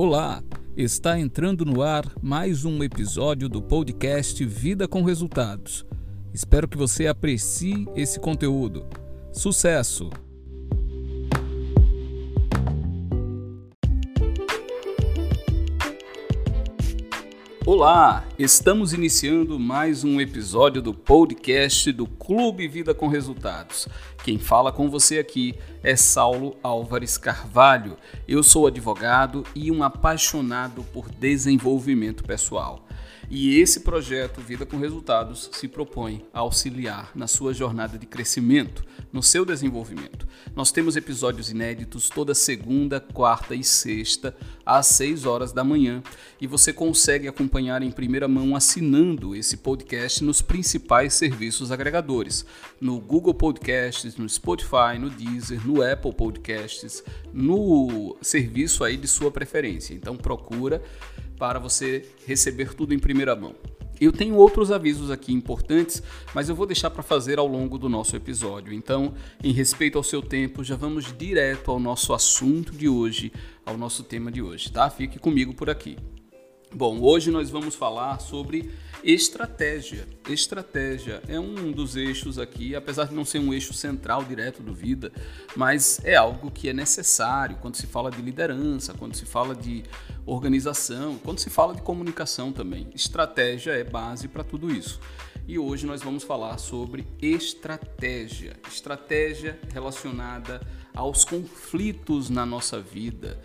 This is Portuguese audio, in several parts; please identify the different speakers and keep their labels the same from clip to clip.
Speaker 1: Olá, está entrando no ar mais um episódio do podcast Vida com Resultados. Espero que você aprecie esse conteúdo. Sucesso! Olá, estamos iniciando mais um episódio do podcast do Clube Vida com Resultados. Quem fala com você aqui é Saulo Álvares Carvalho. Eu sou advogado e um apaixonado por desenvolvimento pessoal. E esse projeto Vida com Resultados se propõe a auxiliar na sua jornada de crescimento, no seu desenvolvimento. Nós temos episódios inéditos toda segunda, quarta e sexta, às 6 horas da manhã, e você consegue acompanhar em primeira mão assinando esse podcast nos principais serviços agregadores, no Google Podcasts, no Spotify, no Deezer, no Apple Podcasts, no serviço aí de sua preferência. Então procura para você receber tudo em primeira mão. Eu tenho outros avisos aqui importantes, mas eu vou deixar para fazer ao longo do nosso episódio. Então, em respeito ao seu tempo, já vamos direto ao nosso assunto de hoje, ao nosso tema de hoje, tá? Fique comigo por aqui. Bom, hoje nós vamos falar sobre estratégia. Estratégia é um dos eixos aqui, apesar de não ser um eixo central direto do vida, mas é algo que é necessário quando se fala de liderança, quando se fala de organização, quando se fala de comunicação também. Estratégia é base para tudo isso. E hoje nós vamos falar sobre estratégia. Estratégia relacionada aos conflitos na nossa vida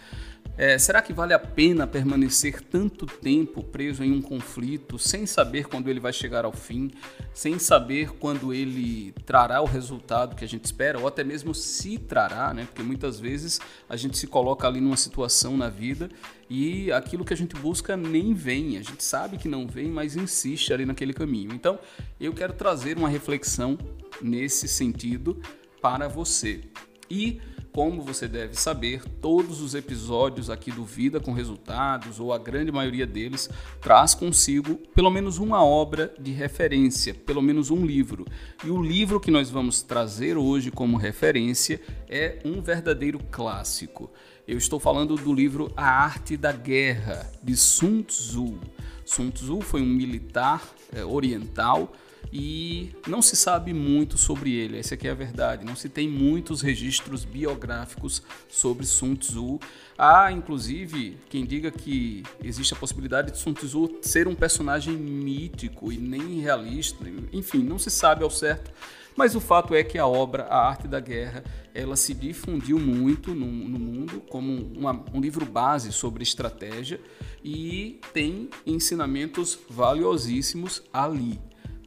Speaker 1: é, será que vale a pena permanecer tanto tempo preso em um conflito sem saber quando ele vai chegar ao fim, sem saber quando ele trará o resultado que a gente espera, ou até mesmo se trará, né? Porque muitas vezes a gente se coloca ali numa situação na vida e aquilo que a gente busca nem vem. A gente sabe que não vem, mas insiste ali naquele caminho. Então, eu quero trazer uma reflexão nesse sentido para você. E como você deve saber, todos os episódios aqui do Vida com Resultados, ou a grande maioria deles, traz consigo pelo menos uma obra de referência, pelo menos um livro. E o livro que nós vamos trazer hoje como referência é um verdadeiro clássico. Eu estou falando do livro A Arte da Guerra, de Sun Tzu. Sun Tzu foi um militar é, oriental e não se sabe muito sobre ele, essa aqui é a verdade. Não se tem muitos registros biográficos sobre Sun Tzu. Há, inclusive, quem diga que existe a possibilidade de Sun Tzu ser um personagem mítico e nem realista. Enfim, não se sabe ao certo. Mas o fato é que a obra A Arte da Guerra ela se difundiu muito no, no mundo como uma, um livro base sobre estratégia e tem ensinamentos valiosíssimos ali.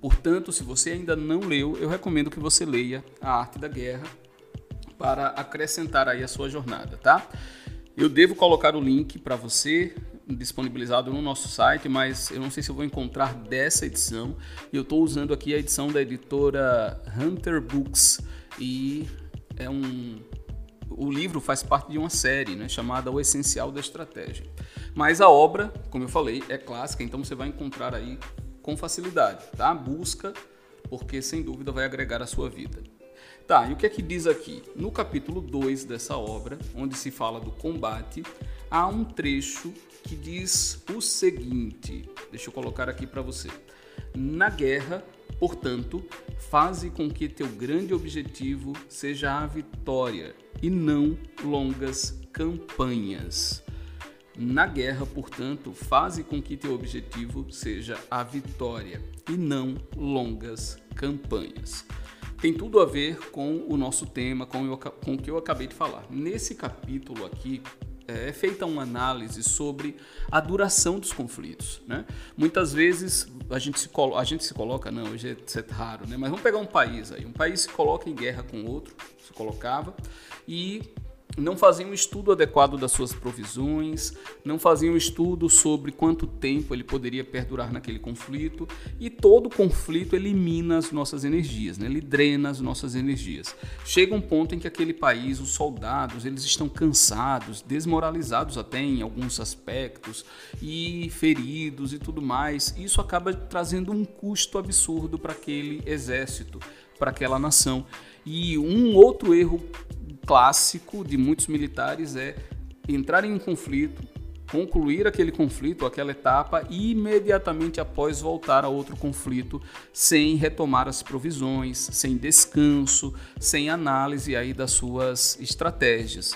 Speaker 1: Portanto, se você ainda não leu, eu recomendo que você leia A Arte da Guerra para acrescentar aí a sua jornada, tá? Eu devo colocar o link para você disponibilizado no nosso site, mas eu não sei se eu vou encontrar dessa edição. Eu estou usando aqui a edição da editora Hunter Books e é um o livro faz parte de uma série né, chamada O Essencial da Estratégia. Mas a obra, como eu falei, é clássica, então você vai encontrar aí com facilidade, tá? Busca, porque sem dúvida vai agregar a sua vida. Tá, e o que é que diz aqui? No capítulo 2 dessa obra, onde se fala do combate, há um trecho que diz o seguinte: deixa eu colocar aqui para você. Na guerra, portanto, faze com que teu grande objetivo seja a vitória e não longas campanhas. Na guerra, portanto, faze com que teu objetivo seja a vitória e não longas campanhas. Tem tudo a ver com o nosso tema, com, o com o que eu acabei de falar. Nesse capítulo aqui, é, é feita uma análise sobre a duração dos conflitos. Né? Muitas vezes a gente, se a gente se coloca, não, hoje é, é raro, né? mas vamos pegar um país aí. Um país se coloca em guerra com outro, se colocava, e não faziam um estudo adequado das suas provisões, não faziam um estudo sobre quanto tempo ele poderia perdurar naquele conflito, e todo conflito elimina as nossas energias, né? ele drena as nossas energias. Chega um ponto em que aquele país, os soldados, eles estão cansados, desmoralizados até em alguns aspectos, e feridos e tudo mais. Isso acaba trazendo um custo absurdo para aquele exército, para aquela nação. E um outro erro clássico de muitos militares é entrar em um conflito, concluir aquele conflito, aquela etapa e imediatamente após voltar a outro conflito, sem retomar as provisões, sem descanso, sem análise aí das suas estratégias.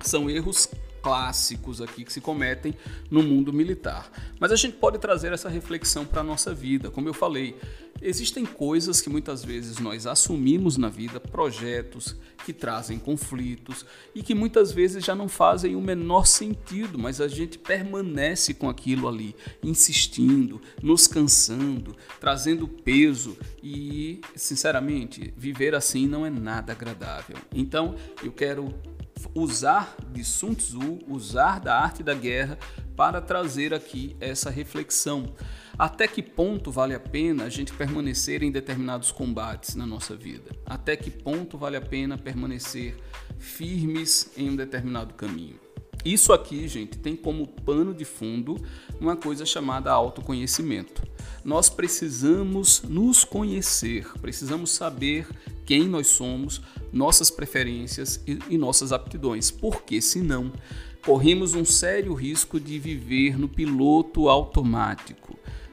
Speaker 1: São erros clássicos aqui que se cometem no mundo militar. Mas a gente pode trazer essa reflexão para a nossa vida. Como eu falei, existem coisas que muitas vezes nós assumimos na vida, projetos que trazem conflitos e que muitas vezes já não fazem o menor sentido, mas a gente permanece com aquilo ali, insistindo, nos cansando, trazendo peso e, sinceramente, viver assim não é nada agradável. Então, eu quero usar de Sun Tzu, usar da arte da guerra para trazer aqui essa reflexão. Até que ponto vale a pena a gente permanecer em determinados combates na nossa vida? Até que ponto vale a pena permanecer firmes em um determinado caminho? Isso aqui, gente, tem como pano de fundo uma coisa chamada autoconhecimento. Nós precisamos nos conhecer, precisamos saber quem nós somos, nossas preferências e, e nossas aptidões, porque senão corremos um sério risco de viver no piloto automático.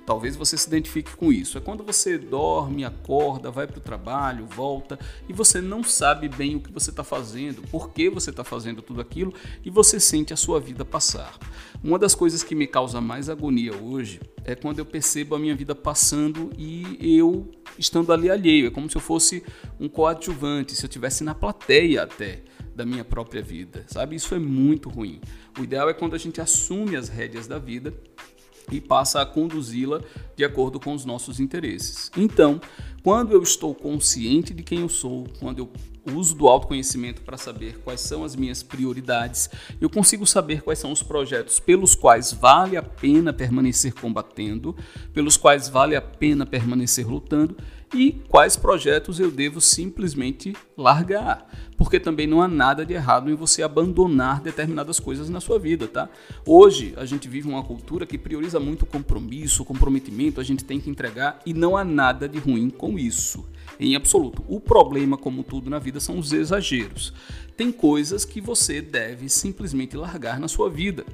Speaker 1: Talvez você se identifique com isso. É quando você dorme, acorda, vai para o trabalho, volta e você não sabe bem o que você está fazendo, por que você está fazendo tudo aquilo e você sente a sua vida passar. Uma das coisas que me causa mais agonia hoje é quando eu percebo a minha vida passando e eu estando ali alheio. É como se eu fosse um coadjuvante, se eu estivesse na plateia até da minha própria vida, sabe? Isso é muito ruim. O ideal é quando a gente assume as rédeas da vida e passa a conduzi-la de acordo com os nossos interesses. Então, quando eu estou consciente de quem eu sou, quando eu uso do autoconhecimento para saber quais são as minhas prioridades, eu consigo saber quais são os projetos pelos quais vale a pena permanecer combatendo, pelos quais vale a pena permanecer lutando e quais projetos eu devo simplesmente largar. Porque também não há nada de errado em você abandonar determinadas coisas na sua vida, tá? Hoje a gente vive uma cultura que prioriza muito o compromisso, o comprometimento, a gente tem que entregar e não há nada de ruim com isso em absoluto. O problema, como tudo na vida, são os exageros. Tem coisas que você deve simplesmente largar na sua vida.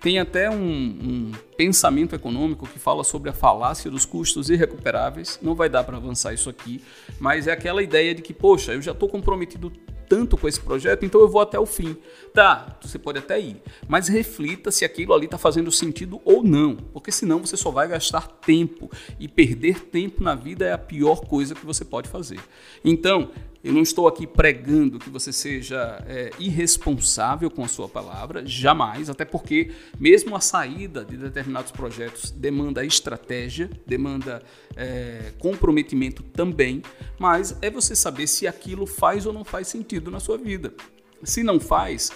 Speaker 1: Tem até um, um pensamento econômico que fala sobre a falácia dos custos irrecuperáveis. Não vai dar para avançar isso aqui, mas é aquela ideia de que, poxa, eu já estou comprometido tanto com esse projeto, então eu vou até o fim. Tá, você pode até ir, mas reflita se aquilo ali está fazendo sentido ou não, porque senão você só vai gastar tempo e perder tempo na vida é a pior coisa que você pode fazer. Então, eu não estou aqui pregando que você seja é, irresponsável com a sua palavra, jamais, até porque mesmo a saída de determinados projetos demanda estratégia, demanda é, comprometimento também, mas é você saber se aquilo faz ou não faz sentido na sua vida. Se não faz,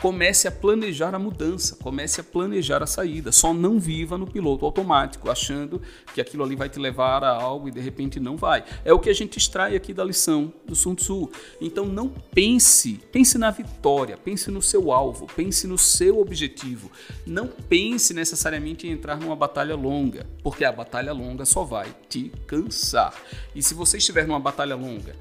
Speaker 1: comece a planejar a mudança, comece a planejar a saída. Só não viva no piloto automático, achando que aquilo ali vai te levar a algo e de repente não vai. É o que a gente extrai aqui da lição do Sun Tzu. Então não pense, pense na vitória, pense no seu alvo, pense no seu objetivo. Não pense necessariamente em entrar numa batalha longa, porque a batalha longa só vai te cansar. E se você estiver numa batalha longa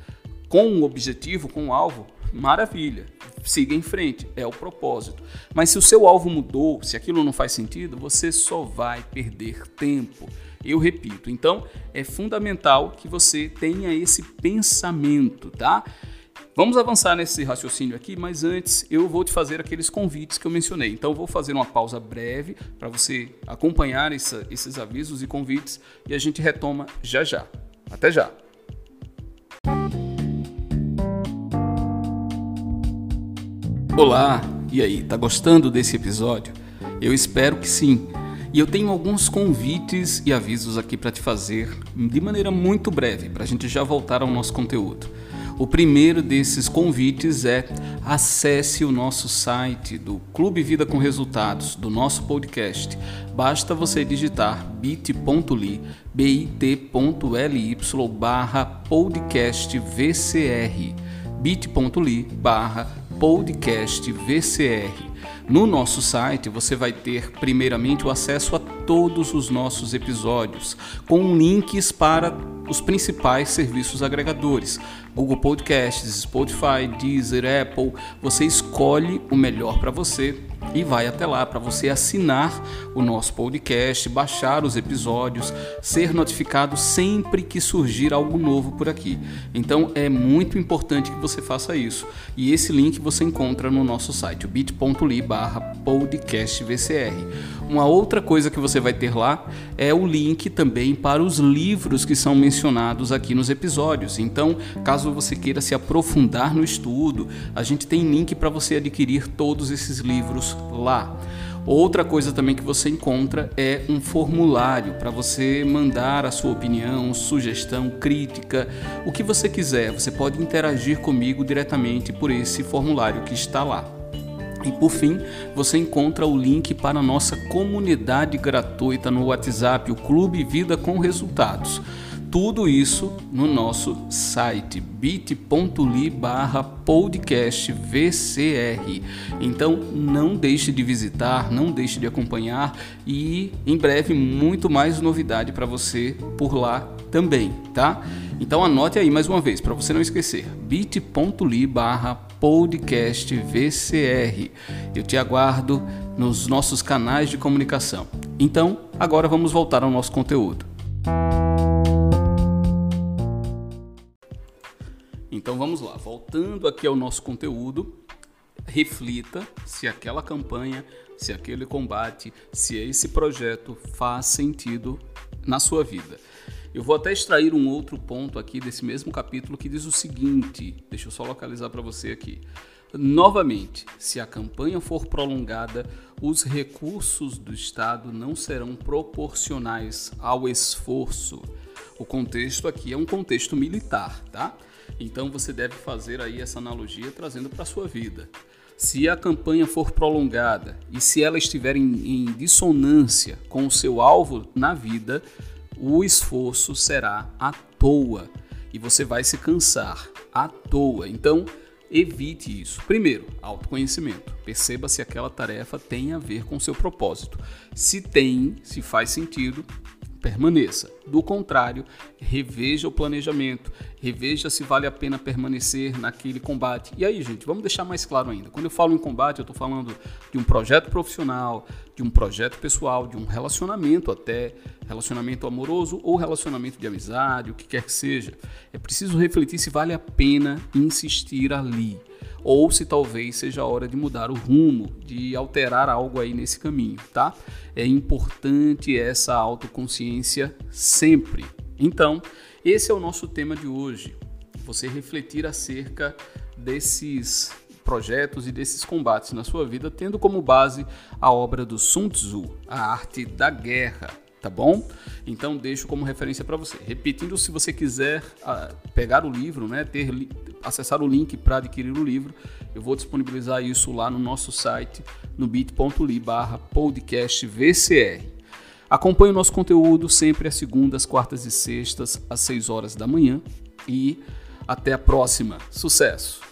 Speaker 1: com um objetivo, com um alvo, maravilha, siga em frente, é o propósito. Mas se o seu alvo mudou, se aquilo não faz sentido, você só vai perder tempo. Eu repito, então é fundamental que você tenha esse pensamento, tá? Vamos avançar nesse raciocínio aqui, mas antes eu vou te fazer aqueles convites que eu mencionei. Então vou fazer uma pausa breve para você acompanhar essa, esses avisos e convites e a gente retoma já já. Até já! Olá, e aí, tá gostando desse episódio? Eu espero que sim. E eu tenho alguns convites e avisos aqui para te fazer de maneira muito breve, para a gente já voltar ao nosso conteúdo. O primeiro desses convites é acesse o nosso site do Clube Vida com Resultados, do nosso podcast. Basta você digitar bit.ly, bit.ly barra podcast VCR, bit.ly barra podcast VCR. No nosso site você vai ter primeiramente o acesso a todos os nossos episódios, com links para os principais serviços agregadores: Google Podcasts, Spotify, Deezer, Apple. Você escolhe o melhor para você e vai até lá para você assinar o nosso podcast, baixar os episódios, ser notificado sempre que surgir algo novo por aqui. Então é muito importante que você faça isso. E esse link você encontra no nosso site, bit.ly podcastvcr. Uma outra coisa que você vai ter lá é o link também para os livros que são mencionados aqui nos episódios. Então, caso você queira se aprofundar no estudo, a gente tem link para você adquirir todos esses livros lá. Outra coisa também que você encontra é um formulário para você mandar a sua opinião, sugestão, crítica, o que você quiser. Você pode interagir comigo diretamente por esse formulário que está lá. E por fim, você encontra o link para a nossa comunidade gratuita no WhatsApp, o Clube Vida com Resultados. Tudo isso no nosso site bit.ly barra podcast VCR. Então não deixe de visitar, não deixe de acompanhar e em breve muito mais novidade para você por lá também, tá? Então anote aí mais uma vez para você não esquecer bit.ly barra podcast VCR. Eu te aguardo nos nossos canais de comunicação. Então agora vamos voltar ao nosso conteúdo. Então vamos lá, voltando aqui ao nosso conteúdo, reflita se aquela campanha, se aquele combate, se esse projeto faz sentido na sua vida. Eu vou até extrair um outro ponto aqui desse mesmo capítulo que diz o seguinte: deixa eu só localizar para você aqui. Novamente, se a campanha for prolongada, os recursos do Estado não serão proporcionais ao esforço. O contexto aqui é um contexto militar, tá? Então você deve fazer aí essa analogia trazendo para a sua vida. Se a campanha for prolongada e se ela estiver em, em dissonância com o seu alvo na vida, o esforço será à toa e você vai se cansar à toa. Então, evite isso. Primeiro, autoconhecimento. Perceba se aquela tarefa tem a ver com seu propósito. Se tem, se faz sentido, permaneça. Do contrário, reveja o planejamento, reveja se vale a pena permanecer naquele combate. E aí, gente, vamos deixar mais claro ainda. Quando eu falo em combate, eu estou falando de um projeto profissional, de um projeto pessoal, de um relacionamento até, relacionamento amoroso ou relacionamento de amizade, o que quer que seja. É preciso refletir se vale a pena insistir ali ou se talvez seja a hora de mudar o rumo, de alterar algo aí nesse caminho, tá? É importante essa autoconsciência sempre. Então, esse é o nosso tema de hoje. Você refletir acerca desses projetos e desses combates na sua vida, tendo como base a obra do Sun Tzu, A Arte da Guerra, tá bom? Então deixo como referência para você. Repetindo, se você quiser uh, pegar o livro, né, ter acessar o link para adquirir o livro, eu vou disponibilizar isso lá no nosso site no bit.ly barra podcast VCR. Acompanhe o nosso conteúdo sempre às segundas, quartas e sextas às 6 horas da manhã e até a próxima. Sucesso!